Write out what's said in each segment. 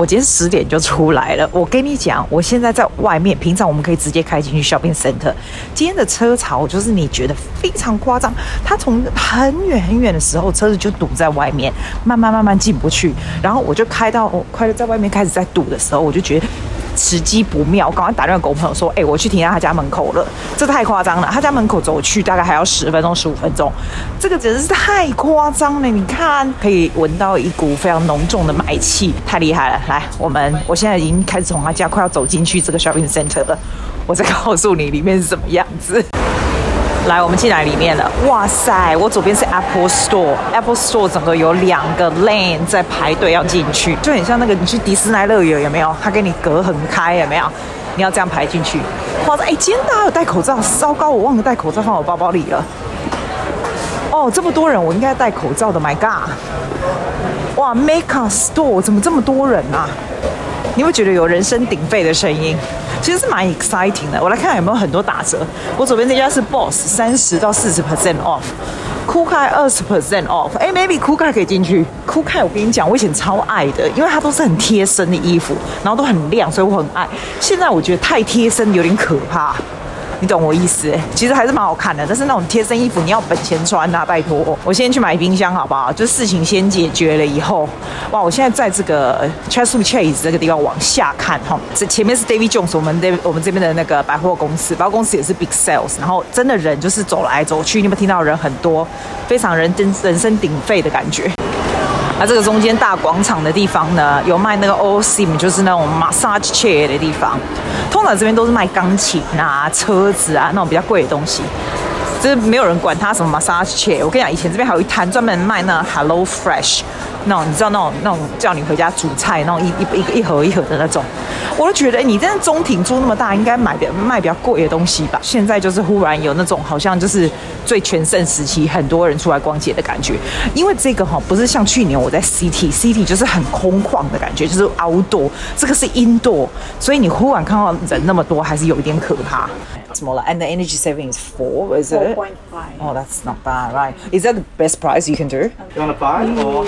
我今天十点就出来了。我跟你讲，我现在在外面，平常我们可以直接开进去 shopping center。今天的车潮就是你觉得非常夸张，它从很远很远的时候，车子就堵在外面，慢慢慢慢进不去。然后我就开到我快在外面开始在堵的时候，我就觉得。时机不妙，赶快打电话给我朋友说：“哎、我去停在他家门口了。”这太夸张了，他家门口走去大概还要十分钟、十五分钟，这个简直是太夸张了！你看，可以闻到一股非常浓重的霾气，太厉害了。来，我们我现在已经开始从他家快要走进去这个 shopping center 了，我再告诉你里面是什么样子。来，我们进来里面了。哇塞，我左边是 Apple Store，Apple Store 整个有两个 lane 在排队要进去，就很像那个你去迪士尼乐园有没有？他给你隔很开有没有？你要这样排进去。哇塞，哎，今天大家有戴口罩，糟糕，我忘了戴口罩放我包包里了。哦，这么多人，我应该戴口罩的。My God！哇，Makeup Store 怎么这么多人啊？你会觉得有人声鼎沸的声音。其实是蛮 exciting 的，我来看看有没有很多打折。我左边这家是 Boss，三十到四十 percent off，酷开二十 percent off。哎，maybe 酷开可以进去。酷开我跟你讲，我以前超爱的，因为它都是很贴身的衣服，然后都很亮，所以我很爱。现在我觉得太贴身有点可怕。你懂我意思？其实还是蛮好看的，但是那种贴身衣服你要本钱穿啊，拜托！我先去买冰箱好不好？就事情先解决了以后，哇！我现在在这个 Chatswood Chase 这个地方往下看哈，这前面是 David Jones，我们这我们这边的那个百货公司，百货公司也是 Big Sales，然后真的人就是走来走去，你有没有听到人很多，非常人人人声鼎沸的感觉。那这个中间大广场的地方呢，有卖那个 Osim，就是那种 massage chair 的地方。通常这边都是卖钢琴啊、车子啊那种比较贵的东西，就是没有人管它什么 massage chair。我跟你讲，以前这边还有一摊专门卖那 Hello Fresh。那种你知道那种那种叫你回家煮菜那种一一一一盒一盒的那种，我都觉得你在中庭租那么大，应该买的卖比较贵的东西吧。现在就是忽然有那种好像就是最全盛时期，很多人出来逛街的感觉。因为这个哈、哦，不是像去年我在 City City 就是很空旷的感觉，就是 outdoor，这个是 indoor，所以你忽然看到人那么多，还是有一点可怕。small and the energy saving is four, is it oh that's not bad, right? Is that the best price you can do? You want to buy or?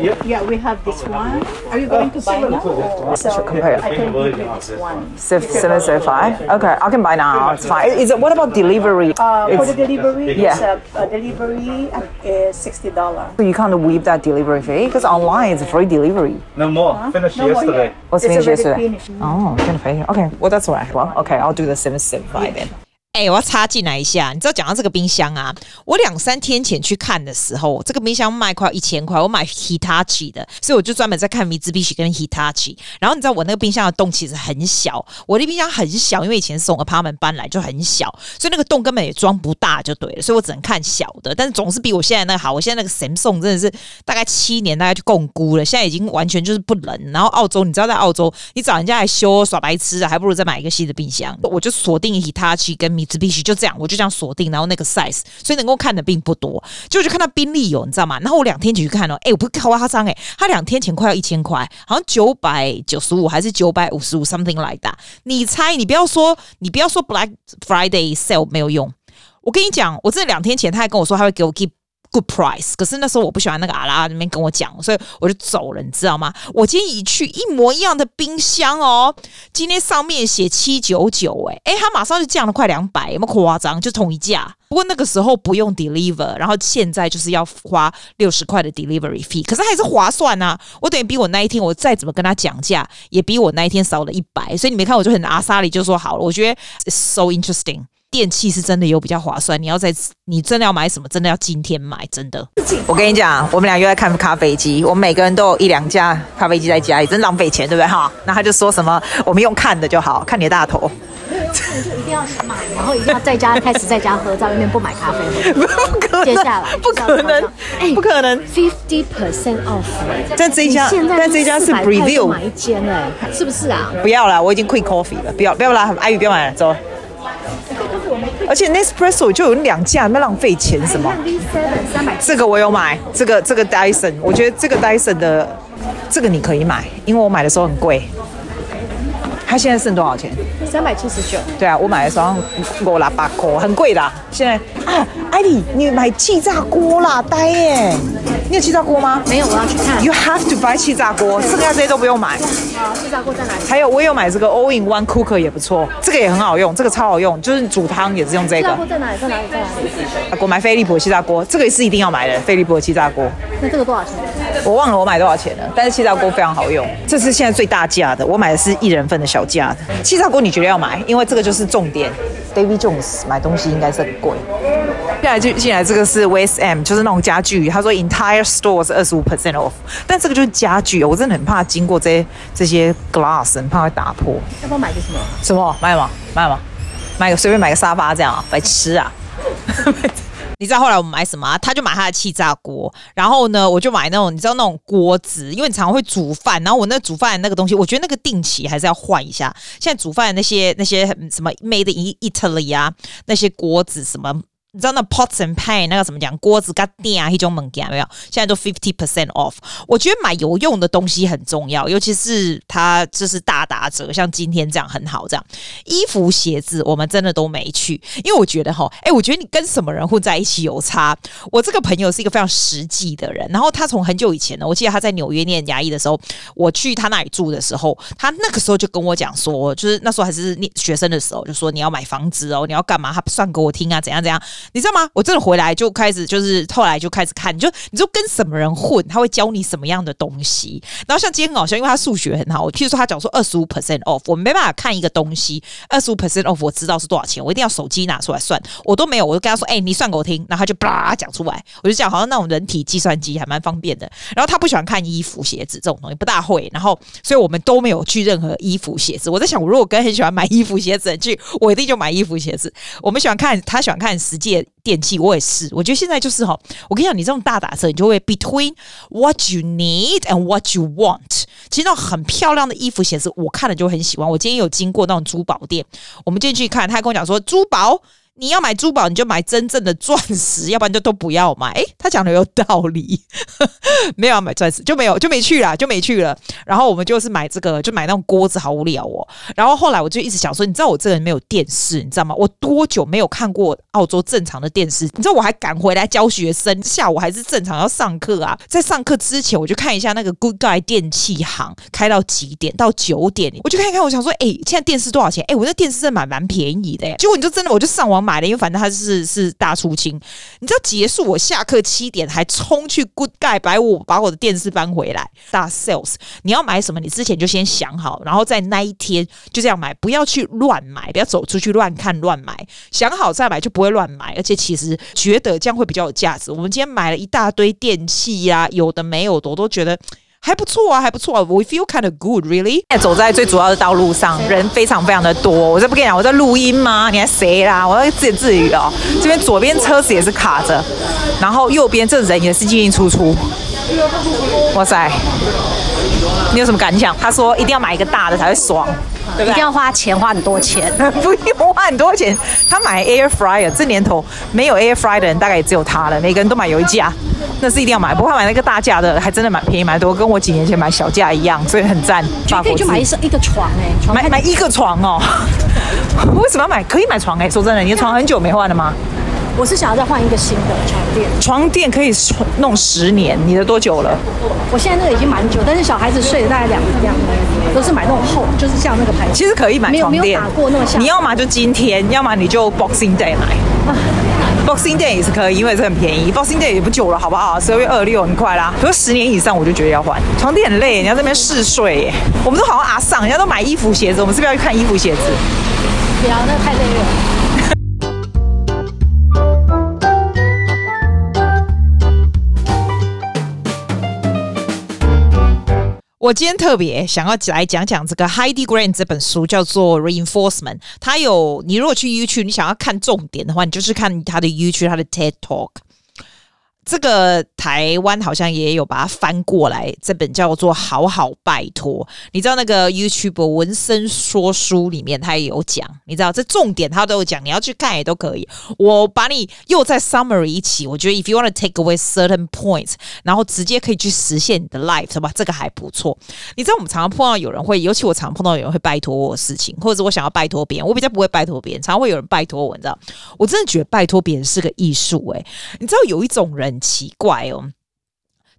Yeah. yeah, we have this one. Are you going to buy now? So compare. I can give you this one. Seven zero five. Okay, I can buy now. It's fine. Is it? What about delivery? Uh, for the delivery, Yeah. it's a, a delivery is sixty dollars. So you can't weave that delivery fee because online it's free delivery. No more. Finished No more yesterday. yet. What's it's finished already yesterday? finished. Oh, finished. Okay, well that's all right. Well, okay, I'll do the seven seven five then. 哎、我要插进来一下，你知道讲到这个冰箱啊，我两三天前去看的时候，这个冰箱卖快一千块，我买 Hitachi 的，所以我就专门在看 Mitsubishi 跟 Hitachi。然后你知道我那个冰箱的洞其实很小，我的冰箱很小，因为以前是从 apartment 搬来就很小，所以那个洞根本也装不大就对了，所以我只能看小的，但是总是比我现在那个好。我现在那个 Samsung 真的是大概七年大概就共估了，现在已经完全就是不能。然后澳洲，你知道在澳洲，你找人家来修耍白痴啊，还不如再买一个新的冰箱。我就锁定 Hitachi 跟就必须就这样。我就这样锁定，然后那个 size，所以能够看的并不多，就我就看到宾利有，你知道吗？然后我两天前去看了，哎，我不夸张哎，他两天前快要一千块，好像九百九十五还是九百五十五，something like that。你猜，你不要说，你不要说 Black Friday sale 没有用，我跟你讲，我这两天前他还跟我说他会给我 keep。Good price，可是那时候我不喜欢那个阿拉那边跟我讲，所以我就走了，你知道吗？我今天一去一模一样的冰箱哦，今天上面写七九九，哎诶，它马上就降了快两百，有没有夸张？就同一价，不过那个时候不用 deliver，然后现在就是要花六十块的 delivery fee，可是还是划算啊！我等于比我那一天我再怎么跟他讲价，也比我那一天少了一百，所以你没看我就很阿莎里就说好了，我觉得 so interesting。电器是真的有比较划算，你要在你真的要买什么，真的要今天买，真的。我跟你讲，我们俩又在看咖啡机，我们每个人都有一两架咖啡机在家里，真浪费钱，对不对哈？那他就说什么，我们用看的就好，看你的大头。就一定要买，然后一定要在家开始在家喝，在外面不买咖啡。不可能，接下来不可能，哎，不可能，fifty percent off。在这一家，但这一家是 review 买一间哎，是不是啊？不要了，我已经 quick coffee 了，不要不要啦，阿宇不要买了，走。而且 Nespresso 就有两架，那浪费钱什么？这个我有买，这个这个 Dyson，我觉得这个 Dyson 的这个你可以买，因为我买的时候很贵。它现在剩多少钱？三百七十九。对啊，我买的时候五啦八块，很贵的。现在啊，艾莉，你买气炸锅啦，呆耶！你有气炸锅吗？没有，我要去看。You have to buy 气炸锅，剩下这些都不用买。啊，气炸锅在哪里？还有，我有买这个 All in One Cooker 也不错，这个也很好用，这个超好用，就是煮汤也是用这个。气炸锅在哪里？在哪里？在哪里？我买飞利浦气炸锅，这个也是一定要买的，飞利浦的气炸锅。那这个多少钱？我忘了我买多少钱了，但是气炸锅非常好用，这是现在最大价的，我买的是一人份的小价的气炸锅，你绝对要买，因为这个就是重点。David Jones 买东西应该是很贵。进来就进来，这个是 West M，就是那种家具。他说 entire store 是二十五 percent off，但这个就是家具，我真的很怕经过这些这些 glass，很怕会打破。要不要买个什么？什么？买吗？买吗？买个随便买个沙发这样啊，白痴啊！你知道后来我们买什么？他就买他的气炸锅，然后呢，我就买那种你知道那种锅子，因为你常常会煮饭，然后我那煮饭的那个东西，我觉得那个定期还是要换一下。现在煮饭的那些那些什么 Made in Italy 啊，那些锅子什么。你知道那 pots and pan 那个怎么讲？锅子跟电啊，一种门件没有？现在都 fifty percent off。我觉得买有用的东西很重要，尤其是它就是大打折，像今天这样很好。这样衣服鞋子我们真的都没去，因为我觉得哈，哎，我觉得你跟什么人混在一起有差。我这个朋友是一个非常实际的人，然后他从很久以前呢，我记得他在纽约念牙医的时候，我去他那里住的时候，他那个时候就跟我讲说，就是那时候还是念学生的时候，就说你要买房子哦，你要干嘛？他算给我听啊，怎样怎样。你知道吗？我真的回来就开始，就是后来就开始看，你就你就跟什么人混，他会教你什么样的东西。然后像今天很好笑，因为他数学很好，我譬如说他讲说二十五 percent off，我没办法看一个东西二十五 percent off，我知道是多少钱，我一定要手机拿出来算，我都没有，我就跟他说，哎、你算给我听，然后他就叭讲出来，我就讲好像那种人体计算机还蛮方便的。然后他不喜欢看衣服、鞋子这种东西，不大会。然后所以我们都没有去任何衣服、鞋子。我在想，我如果跟很喜欢买衣服、鞋子的人去，我一定就买衣服、鞋子。我们喜欢看，他喜欢看实际。电器我也是，我觉得现在就是哈，我跟你讲，你这种大打折，你就会 between what you need and what you want。其实那种很漂亮的衣服、鞋子，我看了就很喜欢。我今天有经过那种珠宝店，我们进去看，他跟我讲说珠宝。你要买珠宝，你就买真正的钻石，要不然就都不要买。诶，他讲的有道理，没有要买钻石就没有就没去了，就没去了。然后我们就是买这个，就买那种锅子，好无聊哦。然后后来我就一直想说，你知道我这个人没有电视，你知道吗？我多久没有看过澳洲正常的电视？你知道我还赶回来教学生，下午还是正常要上课啊。在上课之前，我就看一下那个 Good Guy 电器行开到几点，到九点，我就看一看。我想说，诶，现在电视多少钱？诶，我那电视真的蛮蛮便宜的。结果你就真的，我就上网。买了，因为反正他是是大出清，你知道结束我下课七点还冲去 Good Guy 把我把我的电视搬回来，大 sales。你要买什么？你之前就先想好，然后在那一天就这样买，不要去乱买，不要走出去乱看乱买，想好再买就不会乱买。而且其实觉得这样会比较有价值。我们今天买了一大堆电器呀、有的没有的，我都觉得。还不错啊，还不错啊，We feel kind of good, really。走在最主要的道路上，人非常非常的多。我这不跟你讲，我在录音吗？你还谁啦？我在自言自语哦。这边左边车子也是卡着，然后右边这人也是进进出出。哇塞，你有什么感想？他说一定要买一个大的才会爽。对对，一定要花钱，花很多钱，不用花很多钱。他买 air fryer，这年头没有 air fryer 的人大概也只有他了。每个人都买有一架，那是一定要买。不过他买那个大架的，还真的蛮便宜，蛮多，跟我几年前买小架一样，所以很赞。可以就买一一个床哎、欸，买买一个床哦。为什么要买？可以买床哎、欸。说真的，你的床很久没换了吗？我是想要再换一个新的床垫。床垫可以弄十年，你的多久了？我现在那个已经蛮久，但是小孩子睡了大概两两年，都是买那种厚，就是像那个牌子。其实可以买床垫，没有打过那么像。你要么就今天，要么你就 Boxing Day 买。啊、Boxing Day 也是可以，因为是很便宜。Boxing Day 也不久了，好不好？十二月二六很快啦。可是十年以上，我就觉得要换床垫很累，你要在那边试睡。我们都好像阿桑，人家都买衣服鞋子，我们是不是要去看衣服鞋子？不要，那太累了。我今天特别想要来讲讲这个 Heidi Grant 这本书，叫做 Reinforcement。它有，你如果去 YouTube，你想要看重点的话，你就是看它的 YouTube，它的 TED Talk。这个台湾好像也有把它翻过来，这本叫做《好好拜托》。你知道那个 YouTube 文森说书里面他也有讲，你知道这重点他都有讲，你要去看也都可以。我把你又在 summary 一起，我觉得 if you want to take away certain points，然后直接可以去实现你的 life，是吧？这个还不错。你知道我们常常碰到有人会，尤其我常碰到有人会拜托我的事情，或者是我想要拜托别人，我比较不会拜托别人，常常会有人拜托我，你知道？我真的觉得拜托别人是个艺术，诶，你知道有一种人。很奇怪哦，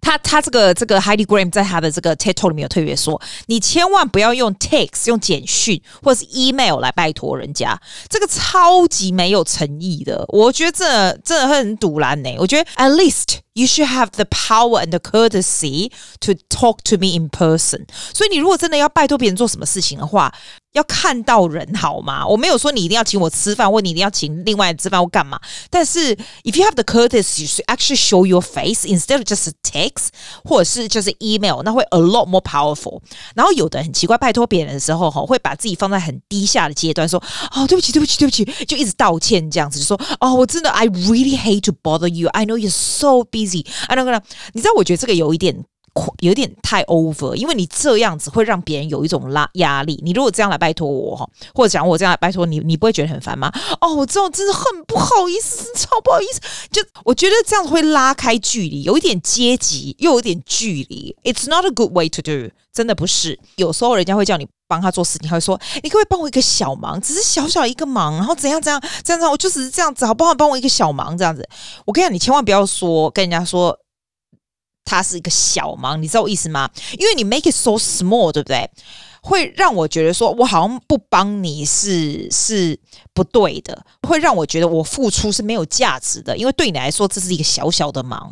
他他这个这个 Heidi Graham 在他的这个 TikTok 里面有特别说，你千万不要用 text 用简讯或者是 email 来拜托人家，这个超级没有诚意的。我觉得这真的很堵拦呢。我觉得 at least you should have the power and the courtesy to talk to me in person。所以你如果真的要拜托别人做什么事情的话，要看到人好吗？我没有说你一定要请我吃饭，或你一定要请另外吃饭或干嘛。但是，if you have the courtesy you should actually show your face instead of just a text，或者是就是 email，那会 a lot more powerful。然后有的很奇怪，拜托别人的时候哈，会把自己放在很低下的阶段，说哦，对不起，对不起，对不起，就一直道歉这样子，就说哦，我真的 I really hate to bother you. I know you're so busy. easy，啊那个呢你知道，我觉得这个有一点。有点太 over，因为你这样子会让别人有一种拉压力。你如果这样来拜托我哈，或者讲我这样来拜托你，你不会觉得很烦吗？哦，我这种真的很不好意思，超不好意思。就我觉得这样会拉开距离，有一点阶级，又有一点距离。It's not a good way to do，真的不是。有时候人家会叫你帮他做事情，他会说：“你可不可以帮我一个小忙？只是小小一个忙，然后怎样怎样这样这样，我就只是这样子，好不好？帮我一个小忙这样子。”我跟你讲，你千万不要说跟人家说。它是一个小忙，你知道我意思吗？因为你 make it so small，对不对？会让我觉得说我好像不帮你是是不对的，会让我觉得我付出是没有价值的。因为对你来说这是一个小小的忙，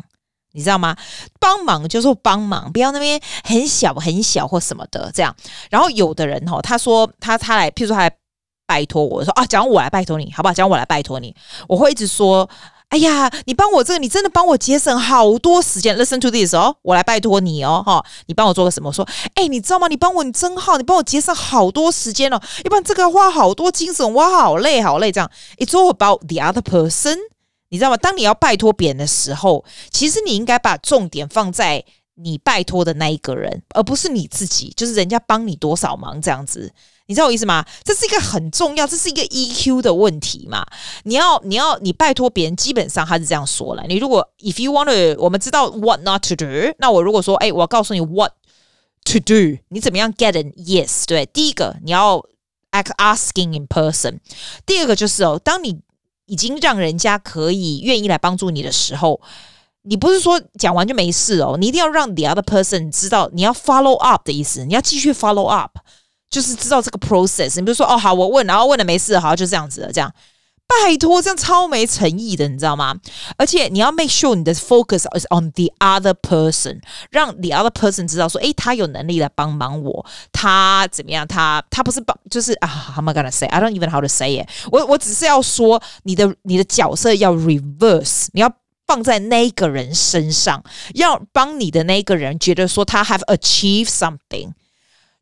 你知道吗？帮忙就是帮忙，不要那边很小很小或什么的这样。然后有的人哈，他说他他来，譬如说他来拜托我说啊，讲我来拜托你，好不好？讲我来拜托你，我会一直说。哎呀，你帮我这个，你真的帮我节省好多时间。Listen to this 哦，我来拜托你哦，哈，你帮我做个什么？我说，哎，你知道吗？你帮我，你真好，你帮我节省好多时间哦，要不然这个要花好多精神，我好累，好累。这样，It's all about the other person，你知道吗？当你要拜托别人的时候，其实你应该把重点放在你拜托的那一个人，而不是你自己，就是人家帮你多少忙这样子。你知道我意思吗？这是一个很重要，这是一个 EQ 的问题嘛。你要，你要，你拜托别人，基本上他是这样说了。你如果 if you want to，我们知道 what not to do，那我如果说，哎，我告诉你 what to do，你怎么样 get an yes？对，第一个你要 ask asking in person，第二个就是哦，当你已经让人家可以愿意来帮助你的时候，你不是说讲完就没事哦，你一定要让 the other person 知道你要 follow up 的意思，你要继续 follow up。就是知道这个 process，你比如说哦好，我问，然后问了没事，好就这样子了，这样拜托，这样超没诚意的，你知道吗？而且你要 make sure 你的 focus is on the other person，让 the other person 知道说，诶，他有能力来帮忙我，他怎么样？他他不是帮，就是啊，how am I gonna say？I don't even know how to say it。我我只是要说，你的你的角色要 reverse，你要放在那个人身上，要帮你的那个人觉得说他 have achieved something。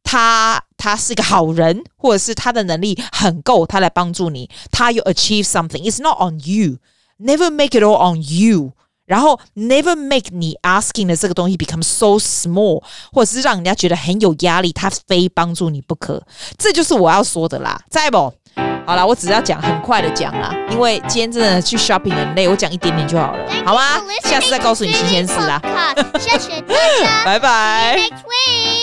他他是个好人，或者是他的能力很够，他来帮助你，他有 achieve something。It's not on you. Never make it all on you. 然后 never make 你 asking 的这个东西 become so small，或者是让人家觉得很有压力，他非帮助你不可。这就是我要说的啦，在不？好啦，我只要讲很快的讲啦，因为今天真的去 shopping 很累，我讲一点点就好了，好吗？下次再告诉你新鲜事啦。谢谢大家，拜拜。